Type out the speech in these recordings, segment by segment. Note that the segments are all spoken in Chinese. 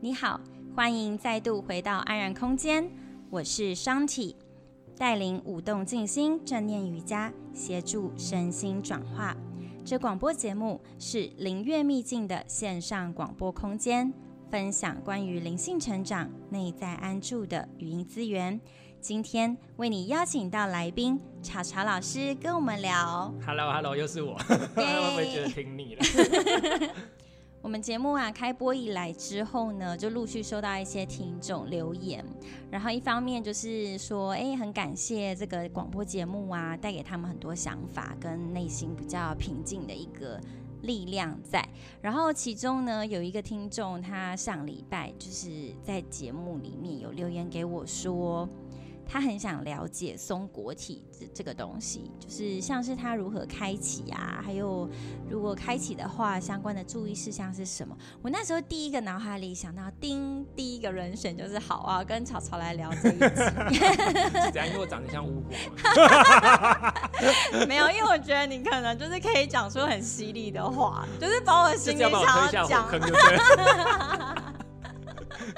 你好，欢迎再度回到安然空间，我是 Shanti，带领舞动静心正念瑜伽，协助身心转化。这广播节目是灵悦秘境的线上广播空间，分享关于灵性成长、内在安住的语音资源。今天为你邀请到来宾查查老师跟我们聊。Hello，Hello，hello, 又是我，会不会觉得听腻了？我们节目啊开播以来之后呢，就陆续收到一些听众留言，然后一方面就是说，哎，很感谢这个广播节目啊，带给他们很多想法跟内心比较平静的一个力量在。然后其中呢，有一个听众，他上礼拜就是在节目里面有留言给我说。他很想了解松果体这这个东西，就是像是它如何开启啊，还有如果开启的话，相关的注意事项是什么？我那时候第一个脑海里想到，叮，第一个人选就是好啊，跟草草来聊这一集。是这样，因为我长得像巫婆。没有，因为我觉得你可能就是可以讲出很犀利的话，就是把我心里想要讲。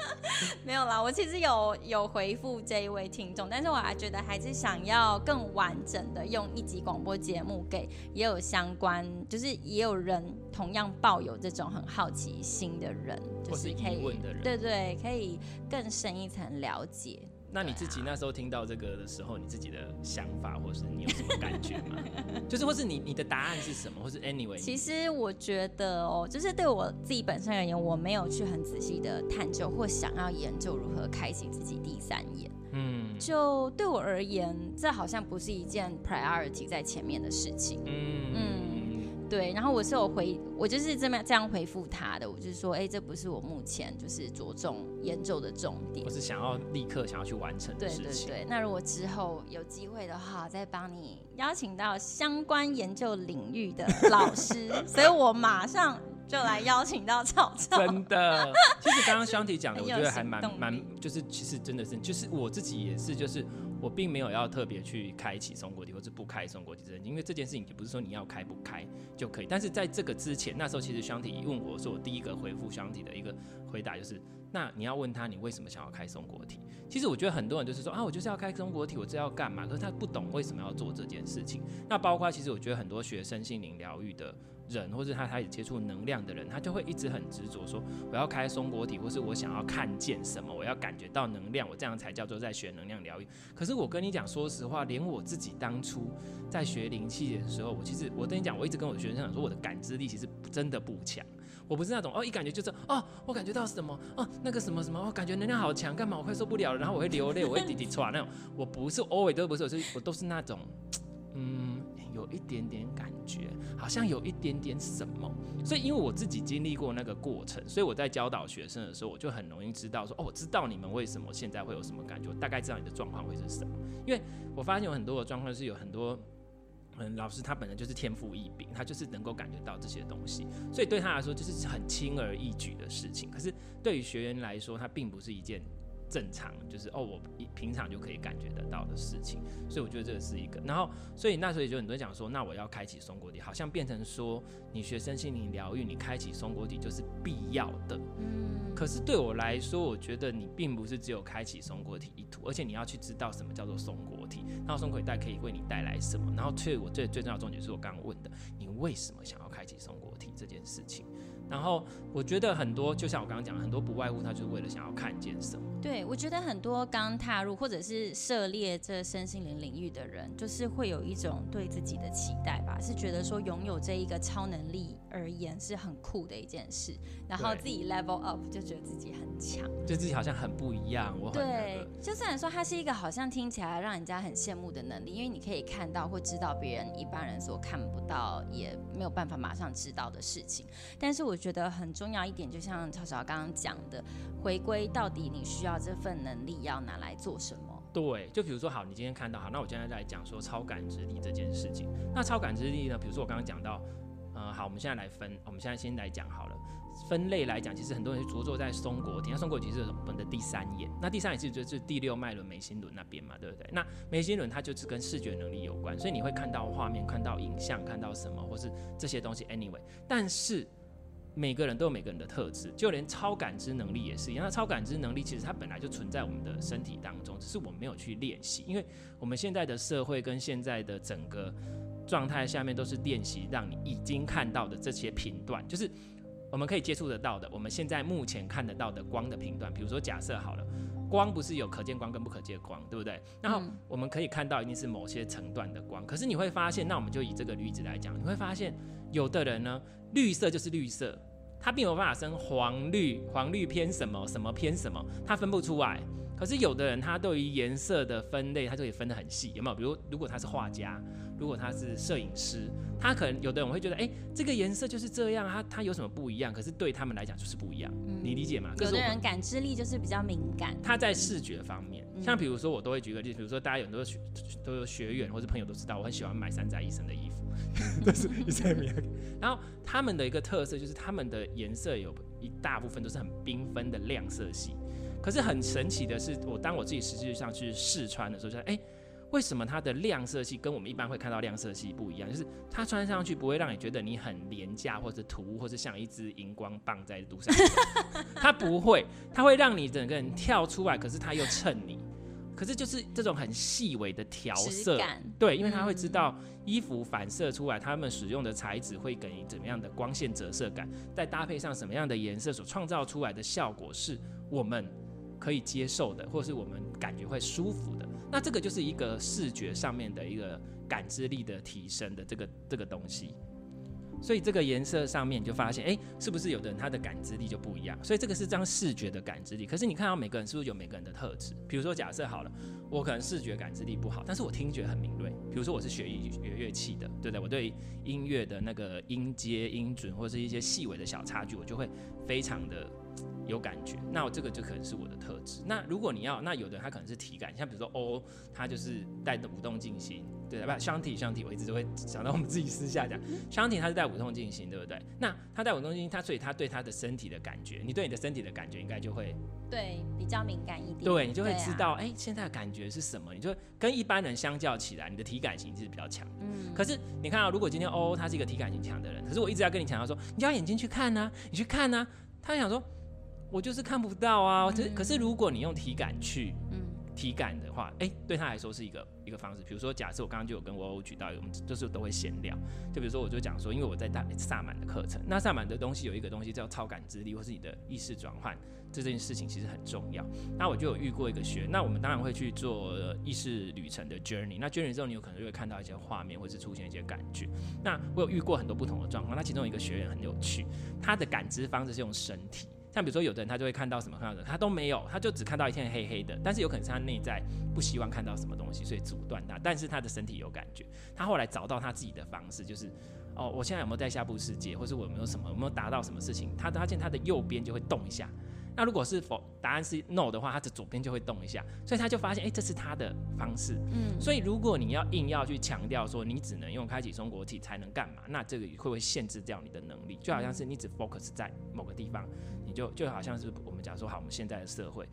没有啦，我其实有有回复这一位听众，但是我还觉得还是想要更完整的用一集广播节目给也有相关，就是也有人同样抱有这种很好奇心的人，就是可以问的人，对对，可以更深一层了解。那你自己那时候听到这个的时候，你自己的想法，或是你有什么感觉吗？就是或是你你的答案是什么，或是 anyway？其实我觉得哦，就是对我自己本身而言，我没有去很仔细的探究或想要研究如何开启自己第三眼。嗯，就对我而言，这好像不是一件 priority 在前面的事情。嗯嗯。对，然后我是有回，我就是这么这样回复他的，我就是说，哎，这不是我目前就是着重研究的重点。我是想要立刻想要去完成的事情。对对对，那如果之后有机会的话，再帮你邀请到相关研究领域的老师，所以我马上就来邀请到草草。真的，其实刚刚 Shanti 讲的，我觉得还蛮蛮，就是其实真的是，就是我自己也是，就是。我并没有要特别去开启松果体，或者不开松果体这，因为这件事情也不是说你要开不开就可以。但是在这个之前，那时候其实 Shanti 一问我说，我第一个回复 Shanti 的一个回答就是，那你要问他你为什么想要开松果体？其实我觉得很多人就是说啊，我就是要开松果体，我这要干嘛？可是他不懂为什么要做这件事情。那包括其实我觉得很多学身心灵疗愈的。人，或是他开始接触能量的人，他就会一直很执着说，我要开松果体，或是我想要看见什么，我要感觉到能量，我这样才叫做在学能量疗愈。可是我跟你讲，说实话，连我自己当初在学灵气的时候，我其实我跟你讲，我一直跟我的学生讲说，我的感知力其实真的不强。我不是那种哦，一感觉就是哦，我感觉到什么哦，那个什么什么，我感觉能量好强，干嘛我快受不了了，然后我会流泪，我会滴滴 唰那种。我不是，always 都不是，我是我都是那种，嗯。有一点点感觉，好像有一点点什么，所以因为我自己经历过那个过程，所以我在教导学生的时候，我就很容易知道说，哦，我知道你们为什么现在会有什么感觉，我大概知道你的状况会是什么。因为我发现有很多的状况是有很多，嗯，老师他本来就是天赋异禀，他就是能够感觉到这些东西，所以对他来说就是很轻而易举的事情。可是对于学员来说，他并不是一件。正常就是哦，我平常就可以感觉得到的事情，所以我觉得这个是一个。然后，所以那时候也就很多人讲说，那我要开启松果体，好像变成说你学身心灵疗愈，你开启松果体就是必要的。嗯。可是对我来说，我觉得你并不是只有开启松果体一途，而且你要去知道什么叫做松果体，然后松果体带可以为你带来什么。然后，所以我最最重要的重点是我刚刚问的，你为什么想要开启松果体这件事情？然后我觉得很多，就像我刚刚讲的，很多不外乎他就是为了想要看见什么。对，我觉得很多刚踏入或者是涉猎这身心灵领域的人，就是会有一种对自己的期待吧，是觉得说拥有这一个超能力而言是很酷的一件事，然后自己 level up 就觉得自己很强，就自己好像很不一样。我很对，就虽然说它是一个好像听起来让人家很羡慕的能力，因为你可以看到或知道别人一般人所看不到，也没有办法马上知道的事情，但是我。觉得很重要一点，就像潮潮刚刚讲的，回归到底你需要这份能力要拿来做什么？对，就比如说，好，你今天看到，好，那我现在来讲说超感知力这件事情。那超感知力呢？比如说我刚刚讲到，呃，好，我们现在来分，我们现在先来讲好了。分类来讲，其实很多人着重在松果体，那松果体是我们的第三眼，那第三眼其实就是第六脉轮眉心轮那边嘛，对不对？那眉心轮它就是跟视觉能力有关，所以你会看到画面，看到影像，看到什么，或是这些东西。Anyway，但是每个人都有每个人的特质，就连超感知能力也是一样。那超感知能力其实它本来就存在我们的身体当中，只是我们没有去练习。因为我们现在的社会跟现在的整个状态下面都是练习，让你已经看到的这些频段，就是我们可以接触得到的，我们现在目前看得到的光的频段。比如说假设好了。光不是有可见光跟不可见光，对不对？然后我们可以看到一定是某些层段的光，可是你会发现，那我们就以这个例子来讲，你会发现有的人呢，绿色就是绿色，它并没有办法分黄绿，黄绿偏什么，什么偏什么，它分不出来。可是有的人他对于颜色的分类，他就可以分得很细，有没有？比如如果他是画家。如果他是摄影师，他可能有的人会觉得，哎、欸，这个颜色就是这样，他他有什么不一样？可是对他们来讲就是不一样，嗯、你理解吗？有的人感知力就是比较敏感，他在视觉方面，嗯、像比如说我都会举个例子，比如说大家有很多学都有学员或者朋友都知道，我很喜欢买山寨医生的衣服，但是医生名。然后他们的一个特色就是他们的颜色有一大部分都是很缤纷的亮色系，可是很神奇的是，我当我自己实际上去试穿的时候，就哎。欸为什么它的亮色系跟我们一般会看到亮色系不一样？就是它穿上去不会让你觉得你很廉价或者突兀，或者像一支荧光棒在路上。它不会，它会让你整个人跳出来，可是它又衬你。可是就是这种很细微的调色，对，因为它会知道衣服反射出来，他们使用的材质会给你怎么样的光线折射感，再搭配上什么样的颜色所创造出来的效果是我们可以接受的，或是我们感觉会舒服的。那这个就是一个视觉上面的一个感知力的提升的这个这个东西，所以这个颜色上面你就发现，哎，是不是有的人他的感知力就不一样？所以这个是这样视觉的感知力。可是你看到每个人是不是有每个人的特质？比如说假设好了，我可能视觉感知力不好，但是我听觉很敏锐。比如说我是学乐学乐器的，对不对？我对音乐的那个音阶、音准或者是一些细微的小差距，我就会非常的。有感觉，那我这个就可能是我的特质。那如果你要，那有的人他可能是体感，像比如说哦，他就是带着舞动进行，对吧？箱体箱体，我一直都会想到我们自己私下讲，箱体他是带舞动进行，对不对？那他带舞动静心，他所以他对他的身体的感觉，你对你的身体的感觉应该就会对比较敏感一点，对你就会知道，哎、现在的感觉是什么？你就跟一般人相较起来，你的体感型是比较强。嗯。可是你看啊，如果今天欧欧，他是一个体感型强的人，可是我一直要跟你强调说，你要眼睛去看呢、啊，你去看呢、啊，他想说。我就是看不到啊，嗯、可是如果你用体感去，嗯、体感的话，哎、对他来说是一个一个方式。比如说，假设我刚刚就有跟我欧举到，我们就是都会闲聊。就比如说，我就讲说，因为我在大萨满的课程，那萨满的东西有一个东西叫超感知力，或是你的意识转换，这件事情其实很重要。那我就有遇过一个学员，那我们当然会去做意识旅程的 journey。那 journey 之后，你有可能就会看到一些画面，或是出现一些感觉。那我有遇过很多不同的状况。那其中一个学员很有趣，他的感知方式是用身体。像比如说，有的人他就会看到什么看到的，他都没有，他就只看到一片黑黑的。但是有可能是他内在不希望看到什么东西，所以阻断他。但是他的身体有感觉。他后来找到他自己的方式，就是哦，我现在有没有在下部世界，或是我有没有什么有没有达到什么事情？他发现他的右边就会动一下。那如果是否答案是 no 的话，它的左边就会动一下。所以他就发现，哎、欸，这是他的方式。嗯。所以如果你要硬要去强调说你只能用开启松果体才能干嘛，那这个会不会限制掉你的能力？就好像是你只 focus 在某个地方。你就就好像是我们讲说，好，我们现在的社会，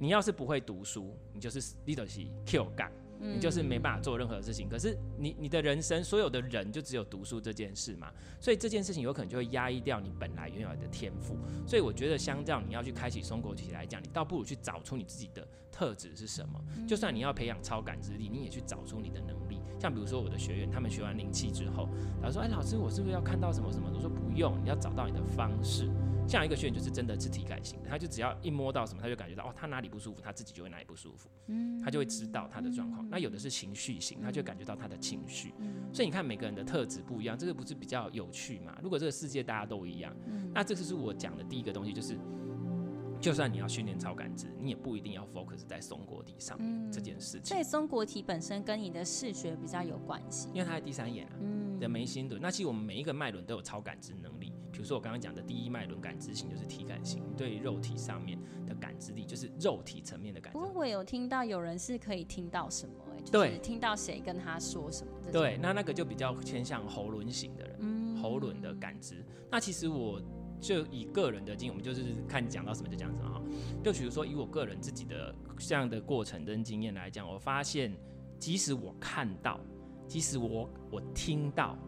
你要是不会读书，你就是 leadership Q 杠，你就是没办法做任何事情。可是你你的人生，所有的人就只有读书这件事嘛，所以这件事情有可能就会压抑掉你本来拥有的天赋。所以我觉得，相较你要去开启松果体来讲，你倒不如去找出你自己的特质是什么。就算你要培养超感知力，你也去找出你的能力。像比如说我的学员，他们学完灵气之后，他说：“哎，老师，我是不是要看到什么什么？”我说：“不用，你要找到你的方式。”像一个学员就是真的是体感型的，他就只要一摸到什么，他就感觉到哦，他哪里不舒服，他自己就会哪里不舒服，嗯，他就会知道他的状况。那有的是情绪型，他就感觉到他的情绪。所以你看每个人的特质不一样，这个不是比较有趣吗？如果这个世界大家都一样，那这就是我讲的第一个东西，就是就算你要训练超感知，你也不一定要 focus 在松果体上面这件事情。所以松果体本身跟你的视觉比较有关系，因为它是第三眼啊，嗯，的眉心轮。那其实我们每一个脉轮都有超感知能力。比如说我刚刚讲的第一脉轮感知型就是体感型，对肉体上面的感知力就是肉体层面的感知。不过我有听到有人是可以听到什么、欸，就是听到谁跟他说什么。对，那那个就比较偏向喉轮型的人，嗯、喉轮的感知。那其实我就以个人的经验，我们就是看讲到什么就讲什么哈。就比如说以我个人自己的这样的过程跟经验来讲，我发现即使我看到，即使我我听到。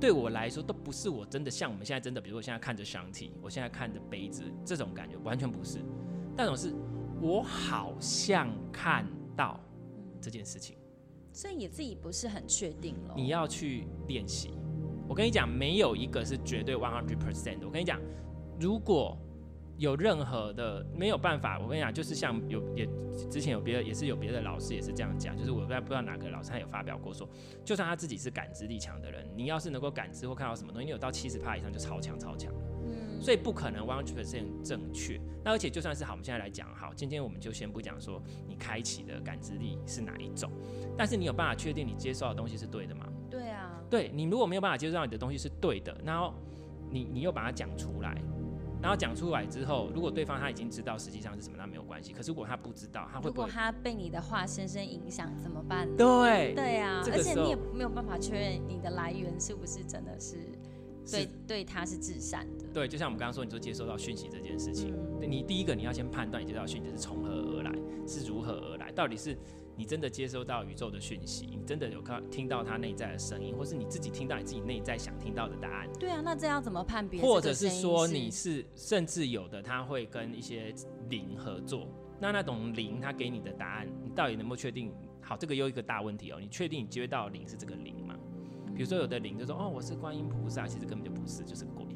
对我来说都不是我真的像我们现在真的，比如说我现在看着箱体，我现在看着杯子这种感觉，完全不是。那种是我好像看到这件事情，所以你自己不是很确定了。你要去练习。我跟你讲，没有一个是绝对 one hundred percent 的。我跟你讲，如果有任何的没有办法，我跟你讲，就是像有也之前有别的也是有别的老师也是这样讲，就是我不知道不知道哪个老师他有发表过说，就算他自己是感知力强的人，你要是能够感知或看到什么东西，你有到七十趴以上就超强超强了。嗯，所以不可能 one hundred percent 正确。那而且就算是好，我们现在来讲好，今天我们就先不讲说你开启的感知力是哪一种，但是你有办法确定你接受的东西是对的吗？对你如果没有办法接受到你的东西是对的，然后你你又把它讲出来。然后讲出来之后，如果对方他已经知道实际上是什么，那没有关系。可是如果他不知道，他会？如果他被你的话深深影响，怎么办呢？对对啊，而且你也没有办法确认你的来源是不是真的是对对他是至善的。对，就像我们刚刚说，你说接收到讯息这件事情，嗯、你第一个你要先判断你接到讯息是从何而来，是如何而来，到底是。你真的接收到宇宙的讯息，你真的有看听到他内在的声音，或是你自己听到你自己内在想听到的答案？对啊，那这样怎么判别？或者是说你是，甚至有的他会跟一些灵合作，那那种灵他给你的答案，你到底能不能确定？好，这个又一个大问题哦，你确定你接到灵是这个灵吗？比如说有的灵就说哦，我是观音菩萨，其实根本就不是，就是鬼。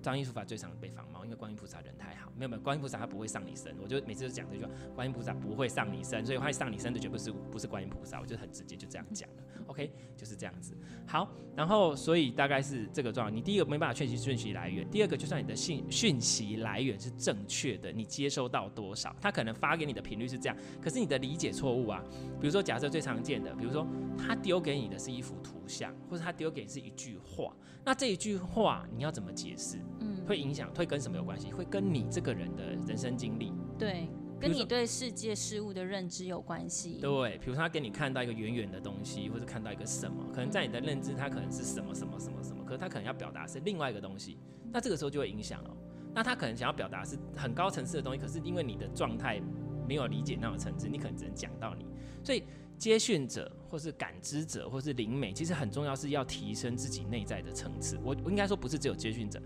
张艺术法最常被仿冒，因为观音菩萨人太好。没有没有，观音菩萨他不会上你身，我就每次都讲这句话，观音菩萨不会上你身，所以会上你身的绝不是不是观音菩萨，我就很直接就这样讲了。OK，就是这样子。好，然后所以大概是这个状况。你第一个没办法确定讯息来源，第二个就算你的信讯息来源是正确的，你接收到多少，他可能发给你的频率是这样，可是你的理解错误啊。比如说假设最常见的，比如说他丢给你的是一幅图像，或者他丢给你是一句话，那这一句话你要怎么解释？嗯，会影响会跟什么有关系？会跟你这个人的人生经历，对，跟你对世界事物的认知有关系。对，比如说他给你看到一个远远的东西，或者看到一个什么，可能在你的认知，他可能是什么什么什么什么，可是他可能要表达是另外一个东西，那这个时候就会影响了。那他可能想要表达是很高层次的东西，可是因为你的状态没有理解那种层次，你可能只能讲到你。所以接讯者或是感知者或是灵媒，其实很重要是要提升自己内在的层次。我我应该说不是只有接讯者。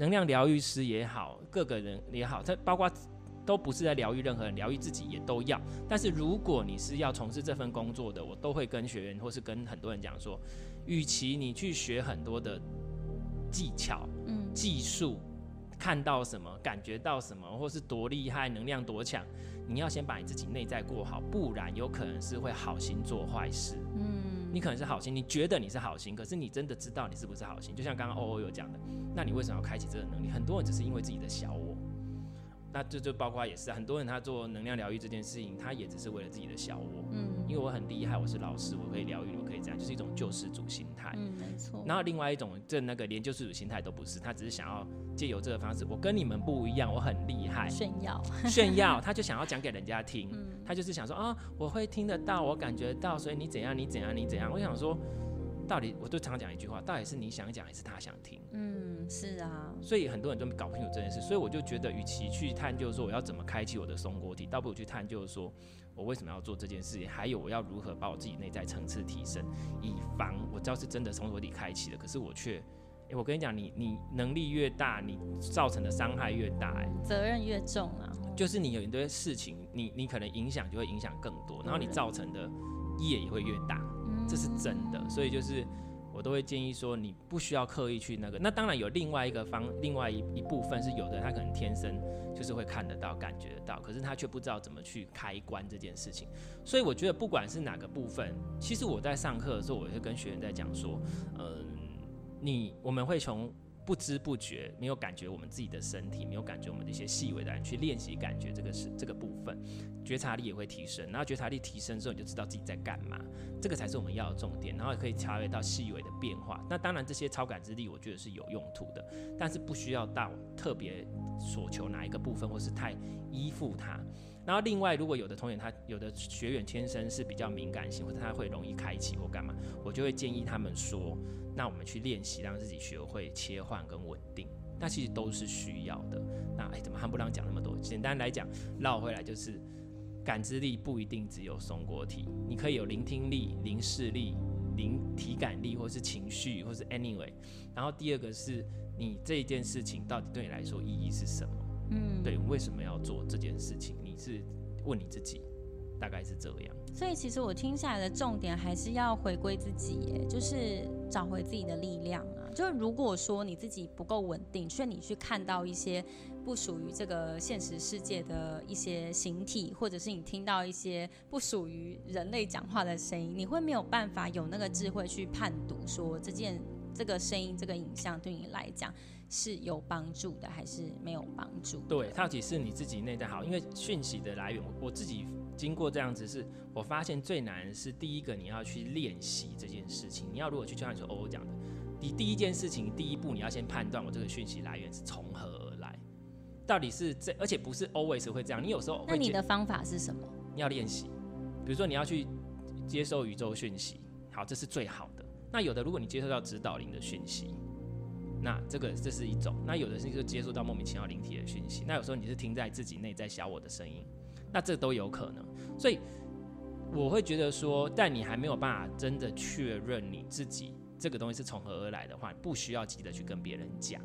能量疗愈师也好，各个人也好，他包括都不是在疗愈任何人，疗愈自己也都要。但是如果你是要从事这份工作的，我都会跟学员或是跟很多人讲说，与其你去学很多的技巧、嗯、技术，看到什么、感觉到什么，或是多厉害、能量多强，你要先把你自己内在过好，不然有可能是会好心做坏事。嗯。你可能是好心，你觉得你是好心，可是你真的知道你是不是好心？就像刚刚欧欧有讲的，那你为什么要开启这个能力？很多人只是因为自己的小我。那这就包括也是很多人他做能量疗愈这件事情，他也只是为了自己的小我。嗯，因为我很厉害，我是老师，我可以疗愈，我可以这样，就是一种救世主心态。嗯，没错。然后另外一种，这那个连救世主心态都不是，他只是想要借由这个方式，我跟你们不一样，我很厉害，炫耀，炫耀，他就想要讲给人家听。嗯，他就是想说啊，我会听得到，我感觉到，所以你怎样，你怎样，你怎样。我想说。到底我就常讲一句话，到底是你想讲还是他想听？嗯，是啊。所以很多人都搞不清楚这件事，所以我就觉得，与其去探究说我要怎么开启我的松果体，倒不如去探究说我为什么要做这件事情，还有我要如何把我自己内在层次提升，以防我知道是真的从我底开启的，可是我却，我跟你讲，你你能力越大，你造成的伤害越大、欸，哎，责任越重啊。就是你有一堆事情，你你可能影响就会影响更多，然后你造成的业也会越大。这是真的，所以就是我都会建议说，你不需要刻意去那个。那当然有另外一个方，另外一一部分是有的，他可能天生就是会看得到、感觉得到，可是他却不知道怎么去开关这件事情。所以我觉得不管是哪个部分，其实我在上课的时候，我会跟学员在讲说，嗯，你我们会从。不知不觉没有感觉，我们自己的身体没有感觉，我们的一些细微的人去练习感觉，这个是这个部分，觉察力也会提升。然后觉察力提升之后，你就知道自己在干嘛，这个才是我们要的重点。然后也可以察觉到细微的变化。那当然，这些超感知力我觉得是有用途的，但是不需要到特别所求哪一个部分，或是太依附它。然后另外，如果有的同学他有的学员天生是比较敏感性，或者他会容易开启或干嘛，我就会建议他们说。那我们去练习，让自己学会切换跟稳定，那其实都是需要的。那哎，怎么还不让讲那么多？简单来讲，绕回来就是，感知力不一定只有松果体，你可以有聆听力、凝视力、灵体感力，或是情绪，或是 anyway。然后第二个是你这一件事情到底对你来说意义是什么？嗯，对，为什么要做这件事情？你是问你自己，大概是这样。所以其实我听下来的重点还是要回归自己，耶，就是找回自己的力量啊。就如果说你自己不够稳定，所以你去看到一些不属于这个现实世界的一些形体，或者是你听到一些不属于人类讲话的声音，你会没有办法有那个智慧去判读说这件这个声音、这个影像对你来讲是有帮助的还是没有帮助？对，到底是你自己内在好，因为讯息的来源，我我自己。经过这样子，是我发现最难的是第一个，你要去练习这件事情。你要如果去就像你说欧欧讲的，你第一件事情，第一步你要先判断我这个讯息来源是从何而来，到底是这，而且不是 always 会这样。你有时候会，那你的方法是什么？你要练习，比如说你要去接受宇宙讯息，好，这是最好的。那有的如果你接受到指导灵的讯息，那这个这是一种。那有的是就接受到莫名其妙灵体的讯息。那有时候你是听在自己内在小我的声音。那这都有可能，所以我会觉得说，但你还没有办法真的确认你自己这个东西是从何而来的话，不需要急着去跟别人讲。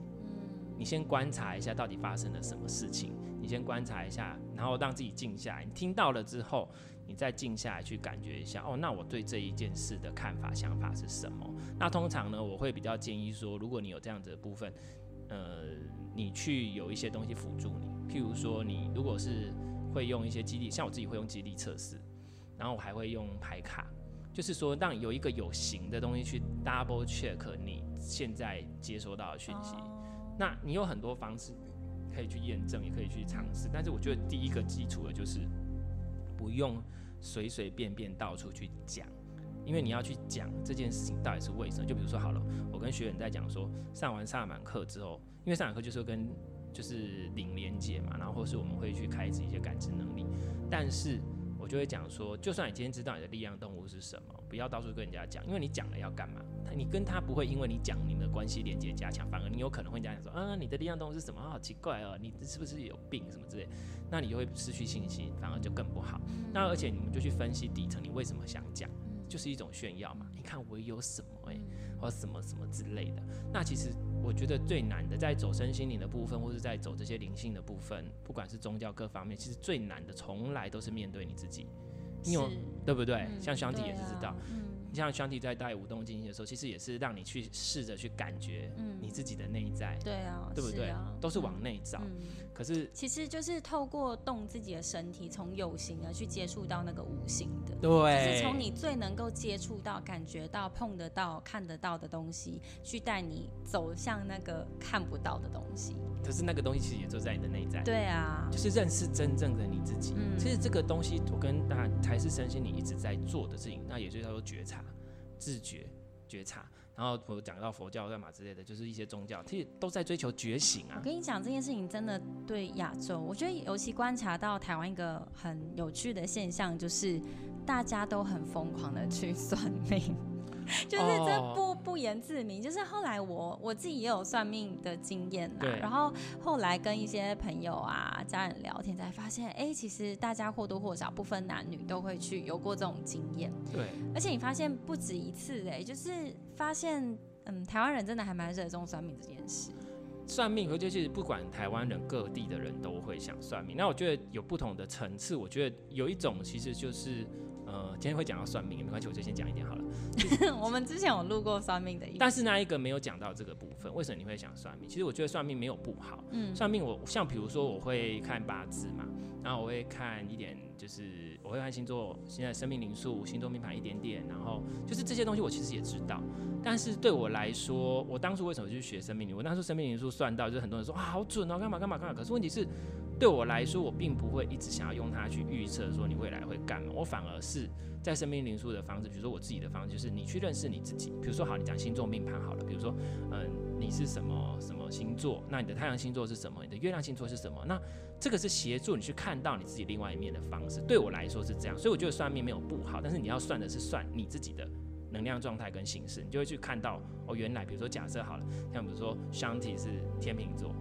你先观察一下到底发生了什么事情，你先观察一下，然后让自己静下来。你听到了之后，你再静下来去感觉一下，哦，那我对这一件事的看法、想法是什么？那通常呢，我会比较建议说，如果你有这样子的部分，呃，你去有一些东西辅助你，譬如说，你如果是。会用一些激励，像我自己会用激励测试，然后我还会用牌卡，就是说让有一个有形的东西去 double check 你现在接收到的讯息。那你有很多方式可以去验证，也可以去尝试。但是我觉得第一个基础的就是不用随随便便到处去讲，因为你要去讲这件事情到底是为什么。就比如说好了，我跟学员在讲说，上完萨满课之后，因为萨满课就是跟就是灵连接嘛，然后或是我们会去开启一些感知能力，但是我就会讲说，就算你今天知道你的力量动物是什么，不要到处跟人家讲，因为你讲了要干嘛？你跟他不会因为你讲你们的关系连接加强，反而你有可能会讲说，啊，你的力量动物是什么？好奇怪哦，你是不是有病什么之类？那你就会失去信心，反而就更不好。那而且你们就去分析底层，你为什么想讲？就是一种炫耀嘛。你看我有什么诶、欸，或什么什么之类的。那其实。我觉得最难的，在走身心灵的部分，或是在走这些灵性的部分，不管是宗教各方面，其实最难的，从来都是面对你自己。你有对不对？嗯、像香体也是知道。像香体在带舞动静心的时候，其实也是让你去试着去感觉你自己的内在，对啊，对不对？啊、都是往内找。嗯、可是其实就是透过动自己的身体，从有形的去接触到那个无形的，对，就是从你最能够接触到、感觉到、碰得到、看得到的东西，去带你走向那个看不到的东西。可是那个东西其实也就在你的内在，对啊，就是认识真正的你自己。嗯、其实这个东西，我跟大家才是身心你一直在做的事情，那也就叫做觉察。自觉、觉察，然后我讲到佛教干嘛之类的，就是一些宗教，其实都在追求觉醒啊。我跟你讲，这件事情真的对亚洲，我觉得尤其观察到台湾一个很有趣的现象，就是大家都很疯狂的去算命。就是这不不言自明，就是后来我我自己也有算命的经验啦，然后后来跟一些朋友啊、家人聊天，才发现，哎、欸，其实大家或多或少不分男女都会去有过这种经验。对，而且你发现不止一次、欸，哎，就是发现，嗯，台湾人真的还蛮热衷算命这件事。算命，而且其实不管台湾人各地的人都会想算命。那我觉得有不同的层次，我觉得有一种其实就是。呃，今天会讲到算命，没关系，我就先讲一点好了。我们之前有录过算命的，但是那一个没有讲到这个部分。为什么你会想算命？其实我觉得算命没有不好。嗯，算命我像比如说我会看八字嘛，然后我会看一点，就是我会看星座，现在生命灵数、星座命盘一点点，然后就是这些东西我其实也知道。但是对我来说，我当初为什么去学生命灵？我当初生命灵数算到，就是很多人说啊好准哦，干嘛干嘛干嘛。可是问题是。对我来说，我并不会一直想要用它去预测说你未来会干嘛。我反而是在生命灵数的方式，比如说我自己的方式，就是你去认识你自己。比如说，好，你讲星座命盘好了。比如说，嗯，你是什么什么星座？那你的太阳星座是什么？你的月亮星座是什么？那这个是协助你去看到你自己另外一面的方式。对我来说是这样，所以我觉得算命没有不好，但是你要算的是算你自己的能量状态跟形式，你就会去看到哦，原来比如说假设好了，像比如说香缇是天秤座。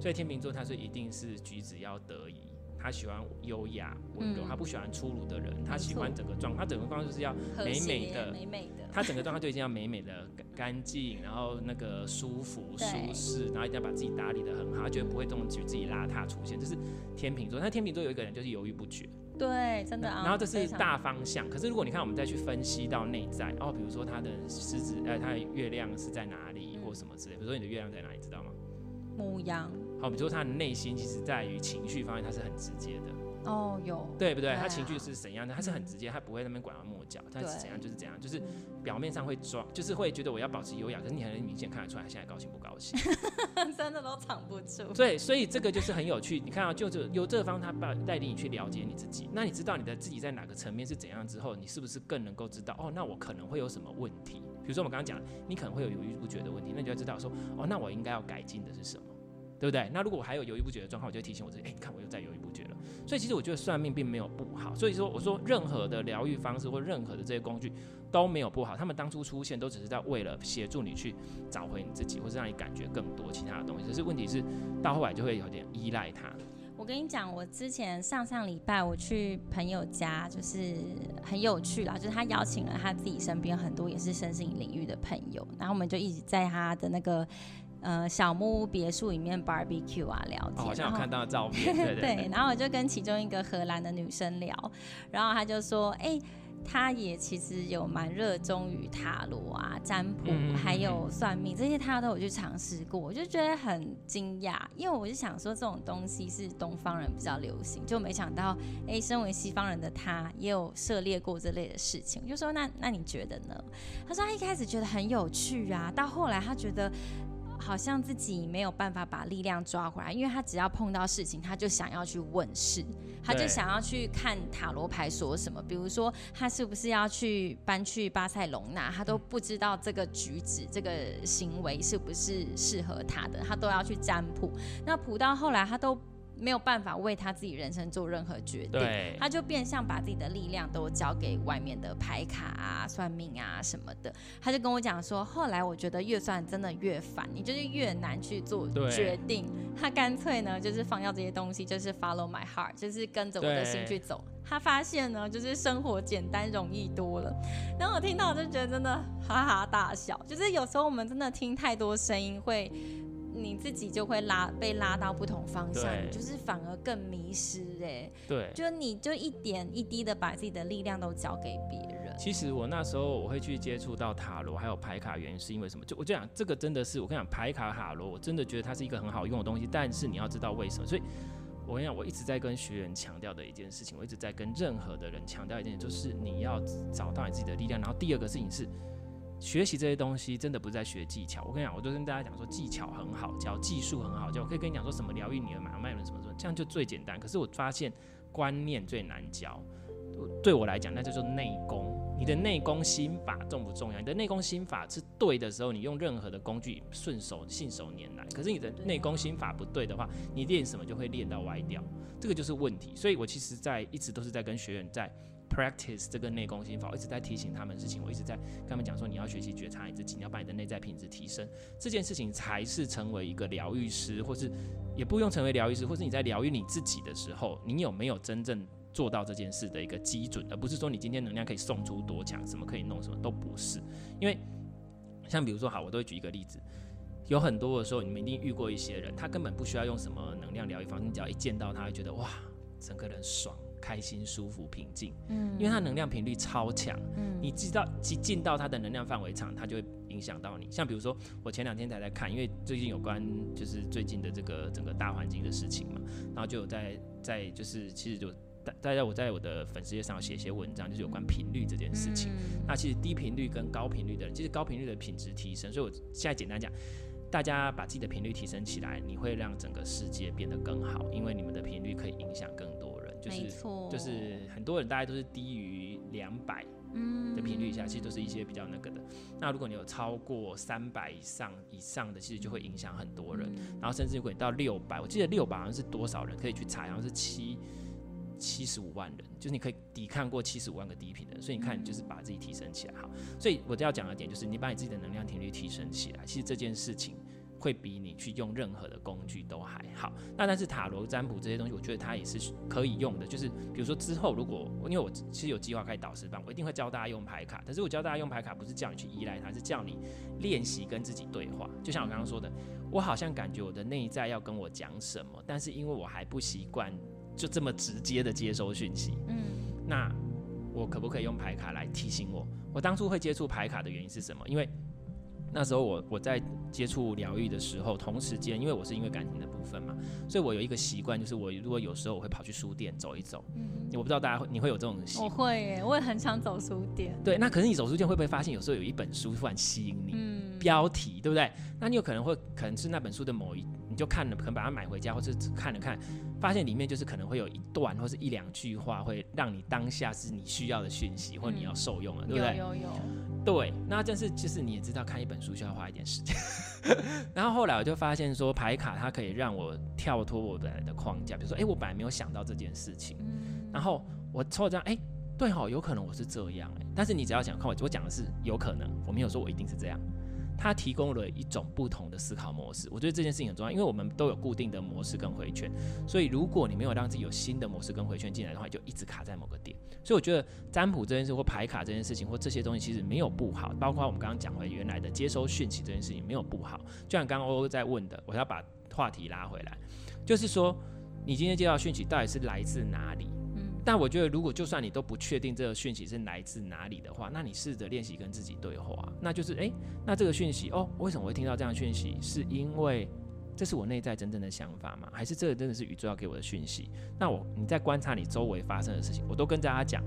所以天秤座，它是一定是举止要得宜，他喜欢优雅温柔，嗯、他不喜欢粗鲁的人，他喜欢整个状，错他整个状态就是要美美的，美美的，他整个状态就一定要美美的、干净，然后那个舒服、舒适，然后一定要把自己打理的很好，他绝对不会这种觉得自己邋遢出现。这是天秤座，那天秤座有一个人就是犹豫不决，对，真的啊。然后这是大方向，可是如果你看我们再去分析到内在，哦，比如说他的狮子，呃，他的月亮是在哪里，或什么之类，比如说你的月亮在哪里，知道吗？牡羊。好，比如说他的内心其实在于情绪方面，他是很直接的。哦，有。对不对？他情绪是怎样的？他是很直接，他不会那边拐弯抹角，他是怎样就是怎样，就是表面上会装，就是会觉得我要保持优雅，可是你很明显看得出来，他现在高兴不高兴？真的都藏不住。对，所以这个就是很有趣。你看啊，就是由这方他带带领你去了解你自己，那你知道你的自己在哪个层面是怎样之后，你是不是更能够知道哦？那我可能会有什么问题？比如说我们刚刚讲，你可能会有犹豫不决的问题，那你就要知道说哦，那我应该要改进的是什么？对不对？那如果我还有犹豫不决的状况，我就提醒我自己，哎，你看我又在犹豫不决了。所以其实我觉得算命并没有不好。所以说，我说任何的疗愈方式或任何的这些工具都没有不好。他们当初出现都只是在为了协助你去找回你自己，或是让你感觉更多其他的东西。可是问题是到后来就会有点依赖它。我跟你讲，我之前上上礼拜我去朋友家，就是很有趣啦，就是他邀请了他自己身边很多也是身心领域的朋友，然后我们就一直在他的那个。呃，小木屋别墅里面 barbecue 啊，聊天，好像有看到照片，对，对，然后我就跟其中一个荷兰的女生聊，然后她就说，哎、欸，她也其实有蛮热衷于塔罗啊、占卜，嗯、还有算命这些，他都有去尝试过，我就觉得很惊讶，因为我就想说这种东西是东方人比较流行，就没想到，哎、欸，身为西方人的他也有涉猎过这类的事情，我就说那那你觉得呢？他说他一开始觉得很有趣啊，到后来他觉得。好像自己没有办法把力量抓回来，因为他只要碰到事情，他就想要去问事，他就想要去看塔罗牌说什么。比如说，他是不是要去搬去巴塞隆纳，他都不知道这个举止、这个行为是不是适合他的，他都要去占卜。那卜到后来，他都。没有办法为他自己人生做任何决定，对他就变相把自己的力量都交给外面的牌卡啊、算命啊什么的。他就跟我讲说，后来我觉得越算真的越烦，你就是越难去做决定。他干脆呢，就是放掉这些东西，就是 follow my heart，就是跟着我的心去走。他发现呢，就是生活简单容易多了。然后我听到我就觉得真的哈哈大笑，就是有时候我们真的听太多声音会。你自己就会拉被拉到不同方向，你就是反而更迷失哎、欸。对，就你就一点一滴的把自己的力量都交给别人。其实我那时候我会去接触到塔罗还有牌卡，原因是因为什么？就我就讲这个真的是我跟你讲牌卡塔罗，我真的觉得它是一个很好用的东西。但是你要知道为什么？所以我跟你讲，我一直在跟学员强调的一件事情，我一直在跟任何的人强调一件，就是你要找到你自己的力量。然后第二个事情是。学习这些东西真的不是在学技巧，我跟你讲，我就跟大家讲说技巧很好教，技术很好教，我可以跟你讲说什么疗愈你的马脉轮什么什么，这样就最简单。可是我发现观念最难教，对我来讲那就是内功。你的内功心法重不重要？你的内功心法是对的时候，你用任何的工具顺手信手拈来。可是你的内功心法不对的话，你练什么就会练到歪掉，这个就是问题。所以我其实在一直都是在跟学员在。Practice 这个内功心法，我一直在提醒他们事情，我一直在跟他们讲说，你要学习觉察你自己，你要把你的内在品质提升，这件事情才是成为一个疗愈师，或是也不用成为疗愈师，或是你在疗愈你自己的时候，你有没有真正做到这件事的一个基准，而不是说你今天能量可以送出多强，什么可以弄什么都不是。因为像比如说，好，我都会举一个例子，有很多的时候，你们一定遇过一些人，他根本不需要用什么能量疗愈方式，你只要一见到他，会觉得哇，整个人爽。开心、舒服、平静，嗯，因为它能量频率超强，嗯，你知道，即进到它的能量范围场，它就会影响到你。像比如说，我前两天才在看，因为最近有关就是最近的这个整个大环境的事情嘛，然后就有在在就是其实就大大家我在我的粉丝页上写一些文章，就是有关频率这件事情。嗯，那其实低频率跟高频率的人，其实高频率的品质提升，所以我现在简单讲，大家把自己的频率提升起来，你会让整个世界变得更好，因为你们的频率可以影响更多。就是就是很多人大概都是低于两百的频率以下，其实都是一些比较那个的。那如果你有超过三百以上以上的，其实就会影响很多人。然后甚至如果你到六百，我记得六百好像是多少人可以去查，好像是七七十五万人，就是你可以抵抗过七十五万个低频的人。所以你看，你就是把自己提升起来好。所以我要讲的点就是，你把你自己的能量频率提升起来，其实这件事情会比你去用任何的工具都还好。那但是塔罗占卜这些东西，我觉得它也是可以用的。就是比如说之后如果因为我其实有计划开导师班，我一定会教大家用牌卡。但是我教大家用牌卡，不是叫你去依赖它，是叫你练习跟自己对话。就像我刚刚说的，我好像感觉我的内在要跟我讲什么，但是因为我还不习惯就这么直接的接收讯息。嗯，那我可不可以用牌卡来提醒我？我当初会接触牌卡的原因是什么？因为那时候我我在接触疗愈的时候，同时间因为我是因为感情的部分嘛，所以我有一个习惯，就是我如果有时候我会跑去书店走一走。嗯，我不知道大家会你会有这种习惯？我会耶，我也很常走书店。对，那可是你走书店会不会发现有时候有一本书突然吸引你？嗯，标题对不对？那你有可能会可能是那本书的某一，你就看了，可能把它买回家，或者看了看，发现里面就是可能会有一段或是一两句话，会让你当下是你需要的讯息，或你要受用了，嗯、对不对？有有有。对，那但是其实你也知道，看一本书需要花一点时间。然后后来我就发现说，牌卡它可以让我跳脱我本来的框架，比如说，哎，我本来没有想到这件事情，然后我抽这样，哎，对哦，有可能我是这样，哎，但是你只要想看我，我讲的是有可能，我没有说我一定是这样。它提供了一种不同的思考模式，我觉得这件事情很重要，因为我们都有固定的模式跟回圈，所以如果你没有让自己有新的模式跟回圈进来的话，就一直卡在某个点。所以我觉得占卜这件事或牌卡这件事情或这些东西其实没有不好，包括我们刚刚讲回原来的接收讯息这件事情没有不好。就像刚刚欧欧在问的，我要把话题拉回来，就是说你今天接到讯息到底是来自哪里？但我觉得，如果就算你都不确定这个讯息是来自哪里的话，那你试着练习跟自己对话，那就是，诶，那这个讯息哦，为什么会听到这样讯息？是因为这是我内在真正的想法吗？还是这个真的是宇宙要给我的讯息？那我你在观察你周围发生的事情，我都跟大家讲，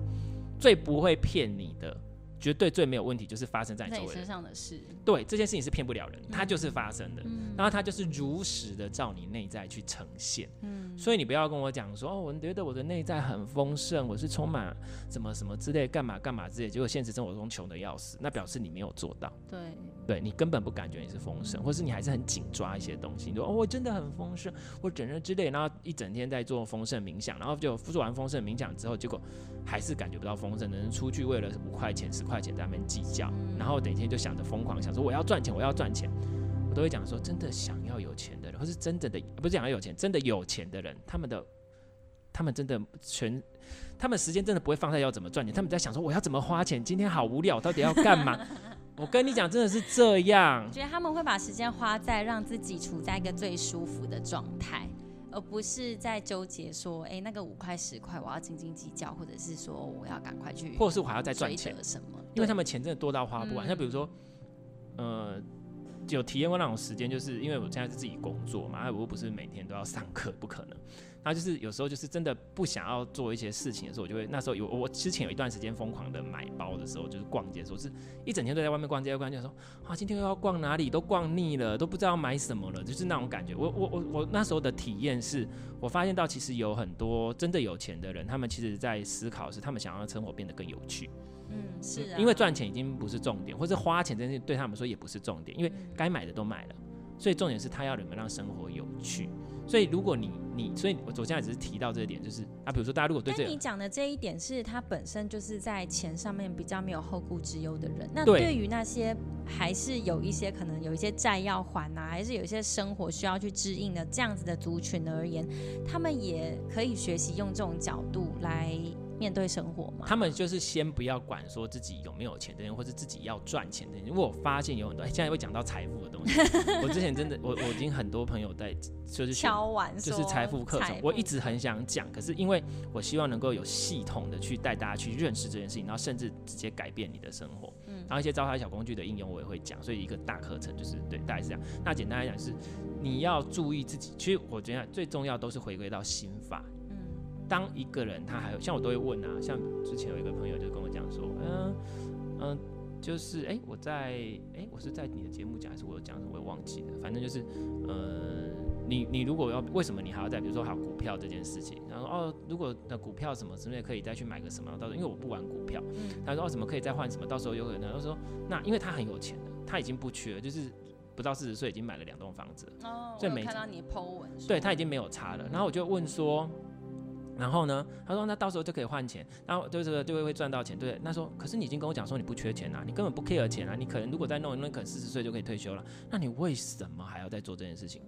最不会骗你的。绝对最没有问题就是发生在你周围身上的事。对，这件事情是骗不了人，它就是发生的，嗯、然后它就是如实的照你内在去呈现。嗯，所以你不要跟我讲说哦，我觉得我的内在很丰盛，我是充满什么什么之类，干嘛干嘛之类，结果现实生活中穷的要死，那表示你没有做到。对，对你根本不感觉你是丰盛，或是你还是很紧抓一些东西，你说哦，我真的很丰盛，我整日之类，然后一整天在做丰盛冥想，然后就做完丰盛冥想之后，结果还是感觉不到丰盛，能出去为了五块钱、十块块钱在那边计较，然后每天就想着疯狂想说我要赚钱，我要赚钱，我都会讲说，真的想要有钱的人，或是真正的不是想要有钱，真的有钱的人，他们的他们真的全，他们时间真的不会放在要怎么赚钱，他们在想说我要怎么花钱，今天好无聊，到底要干嘛？我跟你讲，真的是这样。我觉得他们会把时间花在让自己处在一个最舒服的状态。而不是在纠结说，哎、欸，那个五块十块，我要斤斤计较，或者是说我要赶快去，或者是我还要再赚钱什么？因为他们钱真的多到花不完。像、嗯、比如说，呃，有体验过那种时间，就是因为我现在是自己工作嘛，我又不是每天都要上课，不可能。那就是有时候就是真的不想要做一些事情的时候，我就会那时候有我之前有一段时间疯狂的买包的时候，就是逛街的时候，是一整天都在外面逛街，逛街说啊，今天又要逛哪里，都逛腻了，都不知道买什么了，就是那种感觉。我我我我那时候的体验是，我发现到其实有很多真的有钱的人，他们其实在思考是他们想要生活变得更有趣。嗯，是啊，因为赚钱已经不是重点，或者花钱这件事对他们说也不是重点，因为该买的都买了，所以重点是他要怎么让生活有趣。所以，如果你你，所以我昨天只是提到这一点，就是啊，比如说大家如果对这个，你讲的这一点是他本身就是在钱上面比较没有后顾之忧的人，那对于那些还是有一些可能有一些债要还呐、啊，还是有一些生活需要去支应的这样子的族群而言，他们也可以学习用这种角度来。面对生活嘛，他们就是先不要管说自己有没有钱的人，或是自己要赚钱的人。因为我发现有很多，现在会讲到财富的东西。我之前真的，我我已经很多朋友在就是就是财富课程，我一直很想讲，可是因为我希望能够有系统的去带大家去认识这件事情，然后甚至直接改变你的生活。嗯，然后一些招财小工具的应用我也会讲，所以一个大课程就是对，大概是这样。那简单来讲是你要注意自己，其实我觉得最重要都是回归到心法。当一个人他还有像我都会问啊，像之前有一个朋友就跟我讲说，嗯嗯，就是哎、欸、我在哎、欸、我是在你的节目讲还是我有讲什么我也忘记了，反正就是呃你你如果要为什么你还要在比如说还有股票这件事情，然后哦如果那股票什么之类可以再去买个什么，到时候因为我不玩股票，他说哦怎么可以再换什么，到时候有可能他说那因为他很有钱的，他已经不缺了，就是不到四十岁已经买了两栋房子了，哦，所以没看到你 po 文，对他已经没有差了，然后我就问说。然后呢，他说那到时候就可以换钱，然后对这个就会会赚到钱，对。那说可是你已经跟我讲说你不缺钱啊，你根本不 care 钱啊，你可能如果再弄一弄，可能四十岁就可以退休了。那你为什么还要再做这件事情？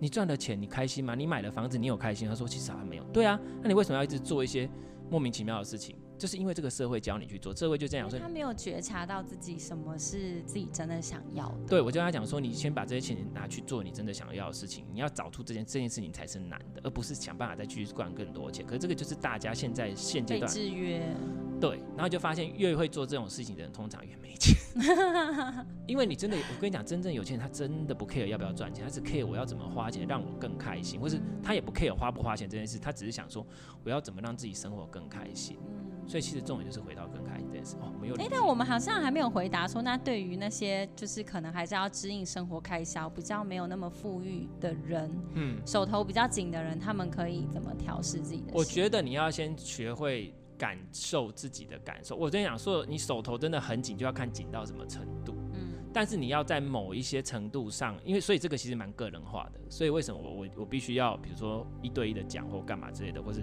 你赚了钱，你开心吗？你买了房子，你有开心？他说其实还没有。对啊，那你为什么要一直做一些莫名其妙的事情？就是因为这个社会教你去做，社会就这样说。他没有觉察到自己什么是自己真的想要的。对，我就跟他讲说，你先把这些钱拿去做你真的想要的事情，你要找出这件这件事情才是难的，而不是想办法再去赚更多钱。可是这个就是大家现在现阶段制约。对，然后就发现越会做这种事情的人，通常越没钱。因为你真的，我跟你讲，真正有钱人他真的不 care 要不要赚钱，他只 care 我要怎么花钱让我更开心，或是他也不 care 花不花钱这件事，他只是想说我要怎么让自己生活更开心。所以其实重点就是回到更开心这件事哦，没有。哎，但我们好像还没有回答说，那对于那些就是可能还是要支应生活开销比较没有那么富裕的人，嗯，手头比较紧的人，他们可以怎么调试自己的？我觉得你要先学会感受自己的感受。我真想说，你手头真的很紧，就要看紧到什么程度。嗯，但是你要在某一些程度上，因为所以这个其实蛮个人化的。所以为什么我我我必须要比如说一对一的讲或干嘛之类的，或是。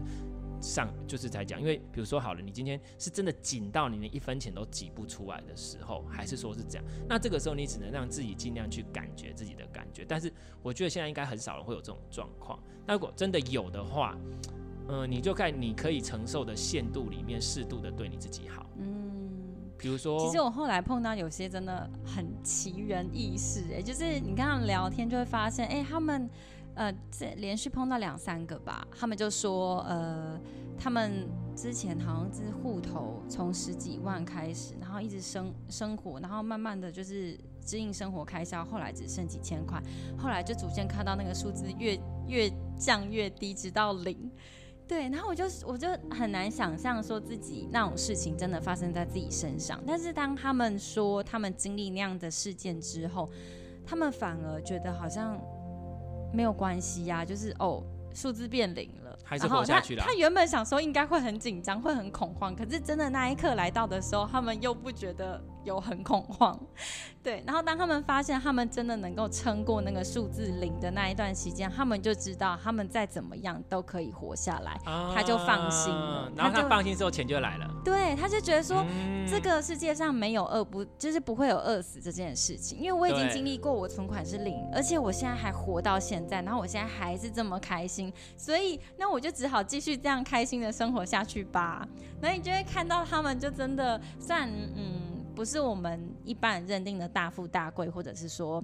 上就是在讲，因为比如说好了，你今天是真的紧到你连一分钱都挤不出来的时候，还是说是这样？那这个时候你只能让自己尽量去感觉自己的感觉。但是我觉得现在应该很少人会有这种状况。那如果真的有的话，嗯、呃，你就在你可以承受的限度里面，适度的对你自己好。嗯，比如说，其实我后来碰到有些真的很奇人异事，哎，就是你跟他们聊天就会发现，哎、欸，他们。呃，这连续碰到两三个吧，他们就说，呃，他们之前好像是户头从十几万开始，然后一直生生活，然后慢慢的就是支应生活开销，后来只剩几千块，后来就逐渐看到那个数字越越降越低，直到零。对，然后我就我就很难想象说自己那种事情真的发生在自己身上，但是当他们说他们经历那样的事件之后，他们反而觉得好像。没有关系呀、啊，就是哦，数字变零了，还是活下去了。他原本想说应该会很紧张，会很恐慌，可是真的那一刻来到的时候，他们又不觉得。有很恐慌，对，然后当他们发现他们真的能够撑过那个数字零的那一段时间，他们就知道他们再怎么样都可以活下来，啊、他就放心了。然后他放心之后，钱就来了。对，他就觉得说，嗯、这个世界上没有饿不，就是不会有饿死这件事情，因为我已经经历过，我存款是零，而且我现在还活到现在，然后我现在还是这么开心，所以那我就只好继续这样开心的生活下去吧。那你就会看到他们就真的算嗯。不是我们一般人认定的大富大贵，或者是说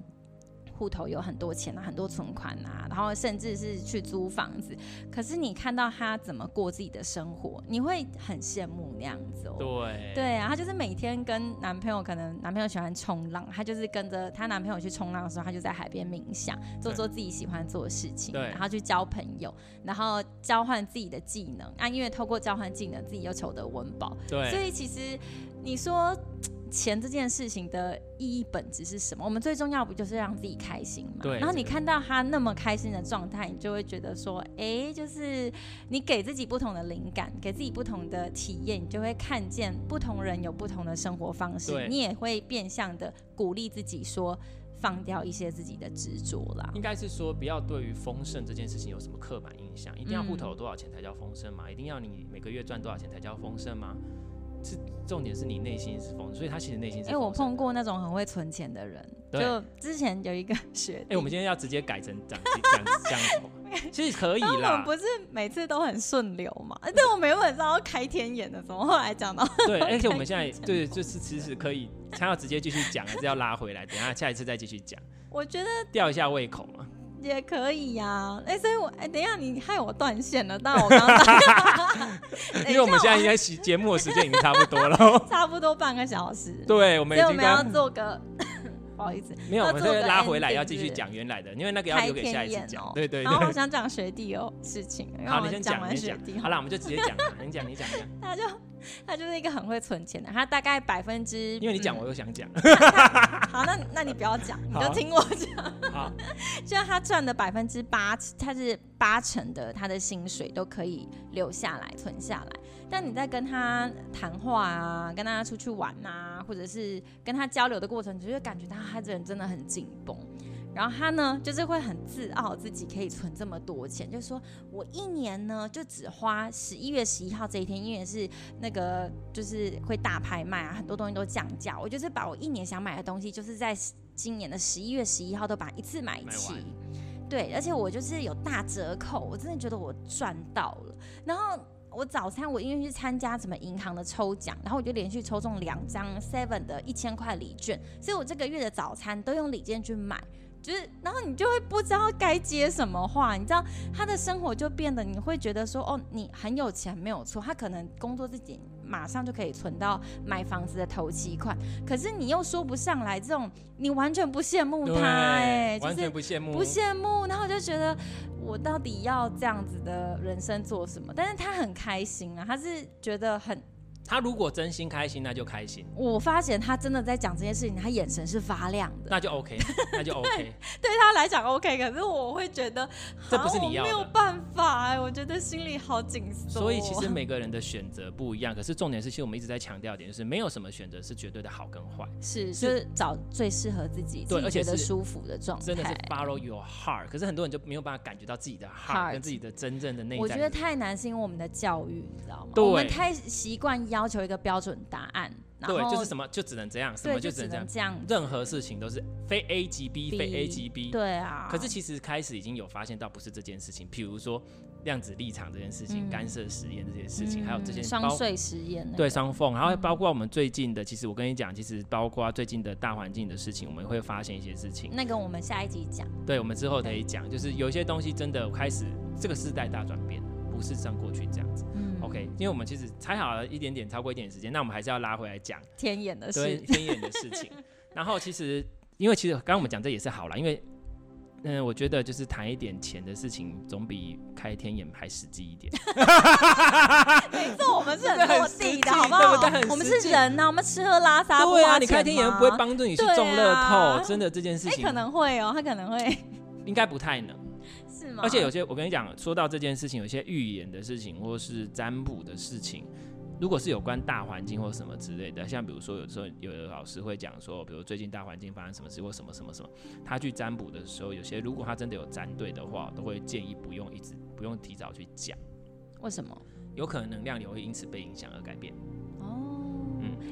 户头有很多钱啊、很多存款啊，然后甚至是去租房子。可是你看到他怎么过自己的生活，你会很羡慕那样子哦。对，对啊，他就是每天跟男朋友，可能男朋友喜欢冲浪，他就是跟着他男朋友去冲浪的时候，他就在海边冥想，做做自己喜欢做的事情，然后去交朋友，然后交换自己的技能啊，因为透过交换技能，自己又求得温饱。对，所以其实你说。钱这件事情的意义本质是什么？我们最重要不就是让自己开心吗？对。然后你看到他那么开心的状态，你就会觉得说，哎、欸，就是你给自己不同的灵感，给自己不同的体验，你就会看见不同人有不同的生活方式。对。你也会变相的鼓励自己说，放掉一些自己的执着啦。应该是说，不要对于丰盛这件事情有什么刻板印象，一定要户头有多少钱才叫丰盛吗？一定要你每个月赚多少钱才叫丰盛吗？是重点是你内心是丰，所以他其实内心是。哎、欸，我碰过那种很会存钱的人，就之前有一个学弟。哎、欸，我们今天要直接改成讲讲讲，其实可以啦。我们不是每次都很顺流嘛？但我没有本事要开天眼的，怎么后来讲到？对，而且我们现在对，就是其实可以，他要直接继续讲，还是要拉回来？等下下一次再继续讲。我觉得吊一下胃口嘛。也可以呀、啊，哎、欸，所以我哎、欸，等一下你害我断线了，但我刚刚 因为我们现在应该 节目的时间已经差不多了，差不多半个小时，对，我们我们要做个。不好意思，没有，我们这个拉回来要继续讲原来的，因为那个要留给下一次讲。哦、对，对对。然后我想讲学弟哦事情，好，你先讲完学弟。好了，我们就直接讲，你讲你讲。那就 他就是一个很会存钱的，他大概百分之，因为你讲我又想讲。好，那那你不要讲，你就听我讲。好，就他赚的百分之八，他是八成的他的薪水都可以留下来存下来。但你在跟他谈话啊，跟他出去玩啊，或者是跟他交流的过程，你就会感觉到他这人真的很紧绷。然后他呢，就是会很自傲自己可以存这么多钱，就是说我一年呢就只花十一月十一号这一天，因为是那个就是会大拍卖啊，很多东西都降价，我就是把我一年想买的东西，就是在今年的十一月十一号都把一次买齐。对，而且我就是有大折扣，我真的觉得我赚到了。然后我早餐我因为去参加什么银行的抽奖，然后我就连续抽中两张 Seven 的一千块礼券，所以我这个月的早餐都用礼券去买。就是，然后你就会不知道该接什么话，你知道他的生活就变得，你会觉得说，哦，你很有钱没有错，他可能工作自己马上就可以存到买房子的头期款，可是你又说不上来这种，你完全不羡慕他，哎，完全不羡慕，不羡慕，然后就觉得我到底要这样子的人生做什么？但是他很开心啊，他是觉得很。他如果真心开心，那就开心。我发现他真的在讲这件事情，他眼神是发亮的，那就 OK，那就 OK 对。对他来讲 OK，可是我会觉得这不是你要的，没有办法哎，我觉得心里好紧缩。所以其实每个人的选择不一样，可是重点是，其实我们一直在强调一点，就是没有什么选择是绝对的好跟坏，是就是找最适合自己，对，而且是舒服的状态，真的是 follow your heart。可是很多人就没有办法感觉到自己的 heart 跟自己的真正的内在。我觉得太难，是因为我们的教育，你知道吗？我们太习惯要求一个标准。答案，对，就是什么就只能这样，什么就只能这样，任何事情都是非 A 即 B，, B 非 A 即 B，对啊。可是其实开始已经有发现到不是这件事情，比如说量子立场这件事情、嗯、干涉实验这件事情，嗯、还有这些双穗实验、那个，对双缝，然后包括我们最近的，其实我跟你讲，其实包括最近的大环境的事情，我们会发现一些事情。那个我们下一集讲，对，我们之后可以讲，就是有一些东西真的开始这个世代大转变，不是像过去这样子。嗯。OK，因为我们其实猜好了一点点，超过一点时间，那我们还是要拉回来讲天眼的事，对天眼的事情。然后其实，因为其实刚刚我们讲这也是好了，因为嗯、呃，我觉得就是谈一点钱的事情，总比开天眼还实际一点。没错，我们是很落地的，好不好？对不对？我们是人呐、啊，我们吃喝拉撒？对啊，你开天眼不会帮助你去中乐透、啊，真的这件事情。可能会哦，他可能会，应该不太能。而且有些，我跟你讲，说到这件事情，有些预言的事情，或是占卜的事情，如果是有关大环境或什么之类的，像比如说，有时候有的老师会讲说，比如最近大环境发生什么事或什么什么什么，他去占卜的时候，有些如果他真的有占对的话，都会建议不用一直不用提早去讲。为什么？有可能能量流会因此被影响而改变。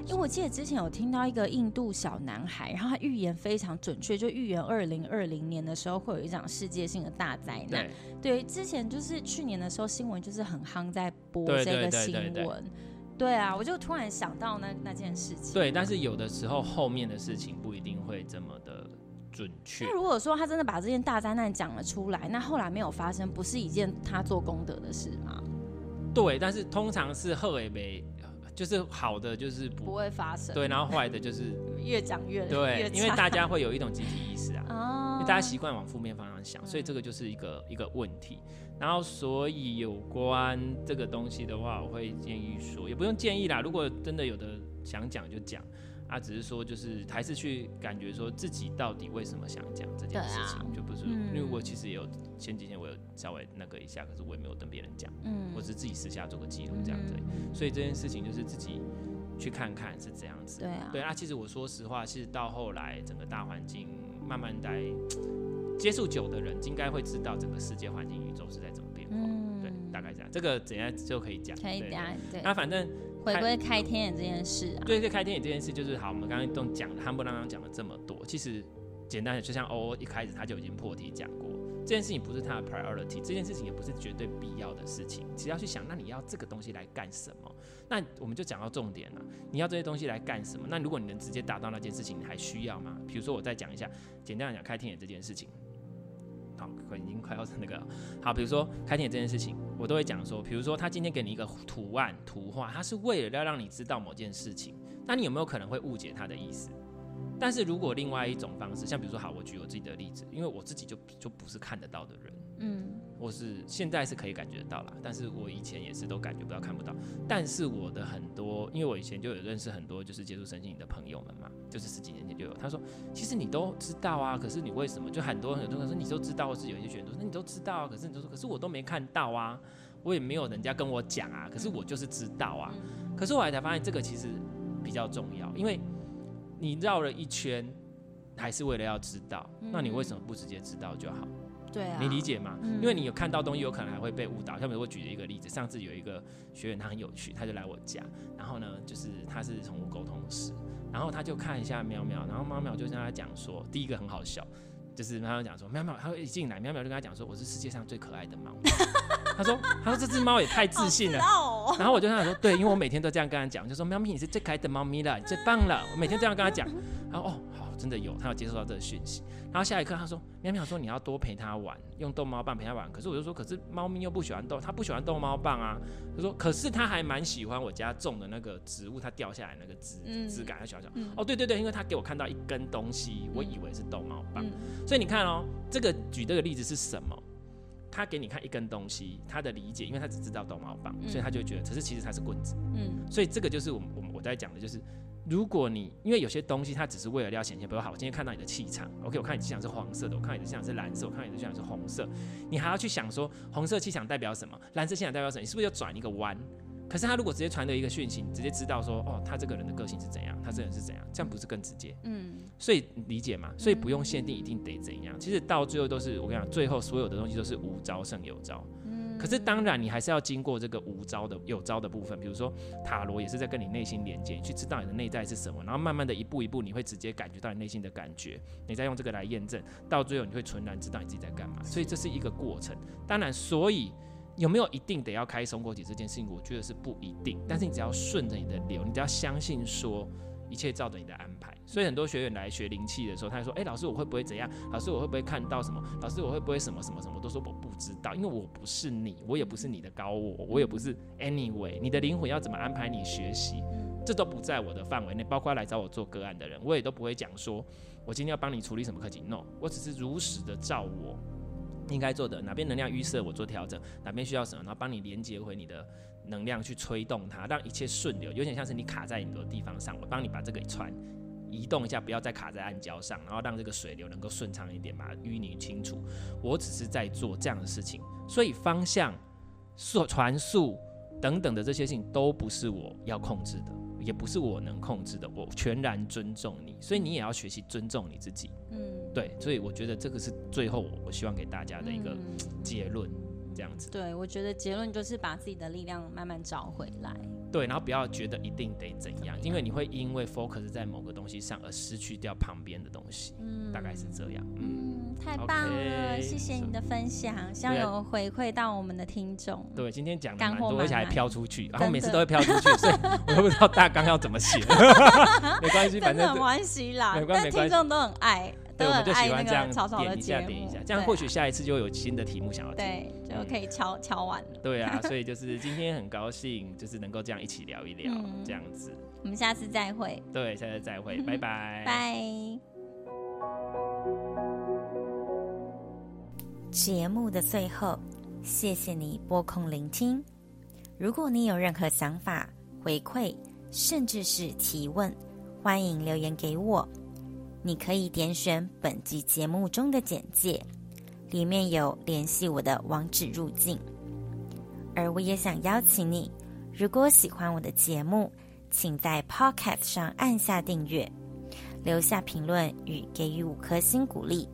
因为我记得之前有听到一个印度小男孩，然后他预言非常准确，就预言二零二零年的时候会有一场世界性的大灾难。对，对，之前就是去年的时候新闻就是很夯在播这个新闻。对，对，对，对，对，对啊，我就突然想到那那件事情。对，但是有的时候后面的事情不一定会这么的准确。那如果说他真的把这件大灾难讲了出来，那后来没有发生，不是一件他做功德的事吗？对，但是通常是贺伟梅。就是好的，就是不，不会发生。对，然后坏的就是 越讲越对越，因为大家会有一种集体意识啊，哦、因为大家习惯往负面方向想，所以这个就是一个一个问题。然后，所以有关这个东西的话，我会建议说，也不用建议啦。如果真的有的想讲就讲。啊、只是说，就是还是去感觉说自己到底为什么想讲这件事情，啊、就不是、嗯、因为我其实也有前几天我有稍微那个一下，可是我也没有跟别人讲，嗯，我是自己私下做个记录这样子、嗯，所以这件事情就是自己去看看是这样子，对啊，对啊。其实我说实话，其实到后来整个大环境慢慢在接触久的人，应该会知道整个世界环境宇宙是在怎么变化，嗯、对，大概这样。这个怎样就可以讲，可以讲，对。那反正。回归开天眼这件事啊，对，对，开天眼这件事就是好。我们刚刚都讲了，汉不拉刚讲了这么多，其实简单的就像欧欧一开始他就已经破题讲过，这件事情不是他的 priority，这件事情也不是绝对必要的事情。只要去想，那你要这个东西来干什么？那我们就讲到重点了，你要这些东西来干什么？那如果你能直接达到那件事情，你还需要吗？比如说我再讲一下，简单讲开天眼这件事情。好，已经快要那个了。好，比如说开天眼这件事情，我都会讲说，比如说他今天给你一个图案、图画，他是为了要让你知道某件事情，那你有没有可能会误解他的意思？但是如果另外一种方式，像比如说，好，我举我自己的例子，因为我自己就就不是看得到的人，嗯。我是现在是可以感觉得到了，但是我以前也是都感觉不到、看不到。但是我的很多，因为我以前就有认识很多就是接触身心灵的朋友们嘛，就是十几年前就有。他说，其实你都知道啊，可是你为什么就很多很多人说你都知道，或是有一些学员说你都知道啊，可是你都说，可是我都没看到啊，我也没有人家跟我讲啊，可是我就是知道啊。可是我来才发现这个其实比较重要，因为你绕了一圈，还是为了要知道，那你为什么不直接知道就好？对啊，你理解吗？嗯。因为你有看到东西，有可能还会被误导。像比如我举了一个例子，上次有一个学员，他很有趣，他就来我家，然后呢，就是他是宠物沟通师，然后他就看一下喵喵，然后喵喵就跟他讲说，第一个很好笑，就是喵喵讲说喵喵，他会一进来，喵喵就跟他讲说，我是世界上最可爱的猫。他说，他说这只猫也太自信了。哦、然后我就跟他说，对，因为我每天都这样跟他讲，就说喵咪你是最可爱的猫咪了，你最棒了。我每天这样跟他讲。然后哦，好，真的有，他有接收到这个讯息。然后下一刻他说，喵喵说你要多陪他玩，用逗猫棒陪他玩。可是我就说，可是猫咪又不喜欢逗，它不喜欢逗猫棒啊。他说，可是他还蛮喜欢我家种的那个植物，它掉下来那个枝枝干，他喜欢讲。哦，对对对，因为他给我看到一根东西，我以为是逗猫棒。嗯、所以你看哦，这个举这个例子是什么？他给你看一根东西，他的理解，因为他只知道逗猫棒，所以他就觉得，可是其实它是棍子。嗯，所以这个就是我我我在讲的，就是如果你因为有些东西它只是为了要显现，比如好，我今天看到你的气场，OK，我看你气场是黄色的，我看你的气场是蓝色，我看你的气场是红色，你还要去想说红色气场代表什么，蓝色气场代表什么，你是不是要转一个弯？可是他如果直接传的一个讯息，你直接知道说，哦，他这个人的个性是怎样，他这个人是怎样，这样不是更直接？嗯，所以理解嘛，所以不用限定一定得怎样。其实到最后都是我跟你讲，最后所有的东西都是无招胜有招。嗯，可是当然你还是要经过这个无招的有招的部分，比如说塔罗也是在跟你内心连接，你去知道你的内在是什么，然后慢慢的一步一步，你会直接感觉到你内心的感觉，你再用这个来验证，到最后你会纯然知道你自己在干嘛。所以这是一个过程。当然，所以。有没有一定得要开松果体这件事情？我觉得是不一定。但是你只要顺着你的流，你只要相信说一切照着你的安排。所以很多学员来学灵气的时候，他就说：“哎、老师，我会不会怎样？老师，我会不会看到什么？老师，我会不会什么什么什么？”都说我不知道，因为我不是你，我也不是你的高我，我也不是 anyway。你的灵魂要怎么安排你学习，这都不在我的范围内。包括来找我做个案的人，我也都不会讲说我今天要帮你处理什么课题。No，我只是如实的照我。应该做的哪边能量预设，我做调整，哪边需要什么，然后帮你连接回你的能量去推动它，让一切顺流，有点像是你卡在很多地方上，我帮你把这个船移动一下，不要再卡在暗礁上，然后让这个水流能够顺畅一点，把淤泥清除。我只是在做这样的事情，所以方向、速传速等等的这些事情都不是我要控制的，也不是我能控制的，我全然尊重你，所以你也要学习尊重你自己。嗯。对，所以我觉得这个是最后我希望给大家的一个结论，这样子。对，我觉得结论就是把自己的力量慢慢找回来。对，然后不要觉得一定得怎样，因为你会因为 focus 在某个东西上而失去掉旁边的东西。嗯，大概是这样。嗯，太棒了，谢谢你的分享，希望有回馈到我们的听众。对，今天讲的蛮多，而且还飘出去，然后每次都会飘出去，所以 我都不知道大纲要怎么写。没关系，反正没关系啦，没关系，听众都很爱。对，我们就喜欢这样点一下，点一下，这样或许下一次就有新的题目想要听，对，就可以敲敲完了。对啊，所以就是今天很高兴，就是能够这样一起聊一聊，这样子。我们下次再会。对，下次再会，拜拜。拜。节目的最后，谢谢你拨空聆听。如果你有任何想法、回馈，甚至是提问，欢迎留言给我。你可以点选本集节目中的简介，里面有联系我的网址入境。而我也想邀请你，如果喜欢我的节目，请在 Podcast 上按下订阅，留下评论与给予五颗星鼓励，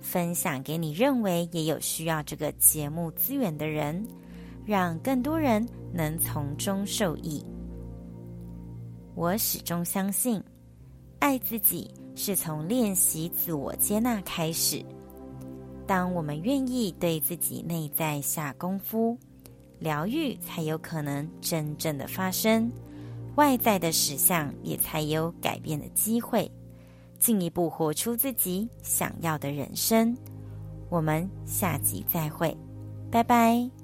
分享给你认为也有需要这个节目资源的人，让更多人能从中受益。我始终相信，爱自己。是从练习自我接纳开始。当我们愿意对自己内在下功夫，疗愈才有可能真正的发生，外在的实相也才有改变的机会，进一步活出自己想要的人生。我们下集再会，拜拜。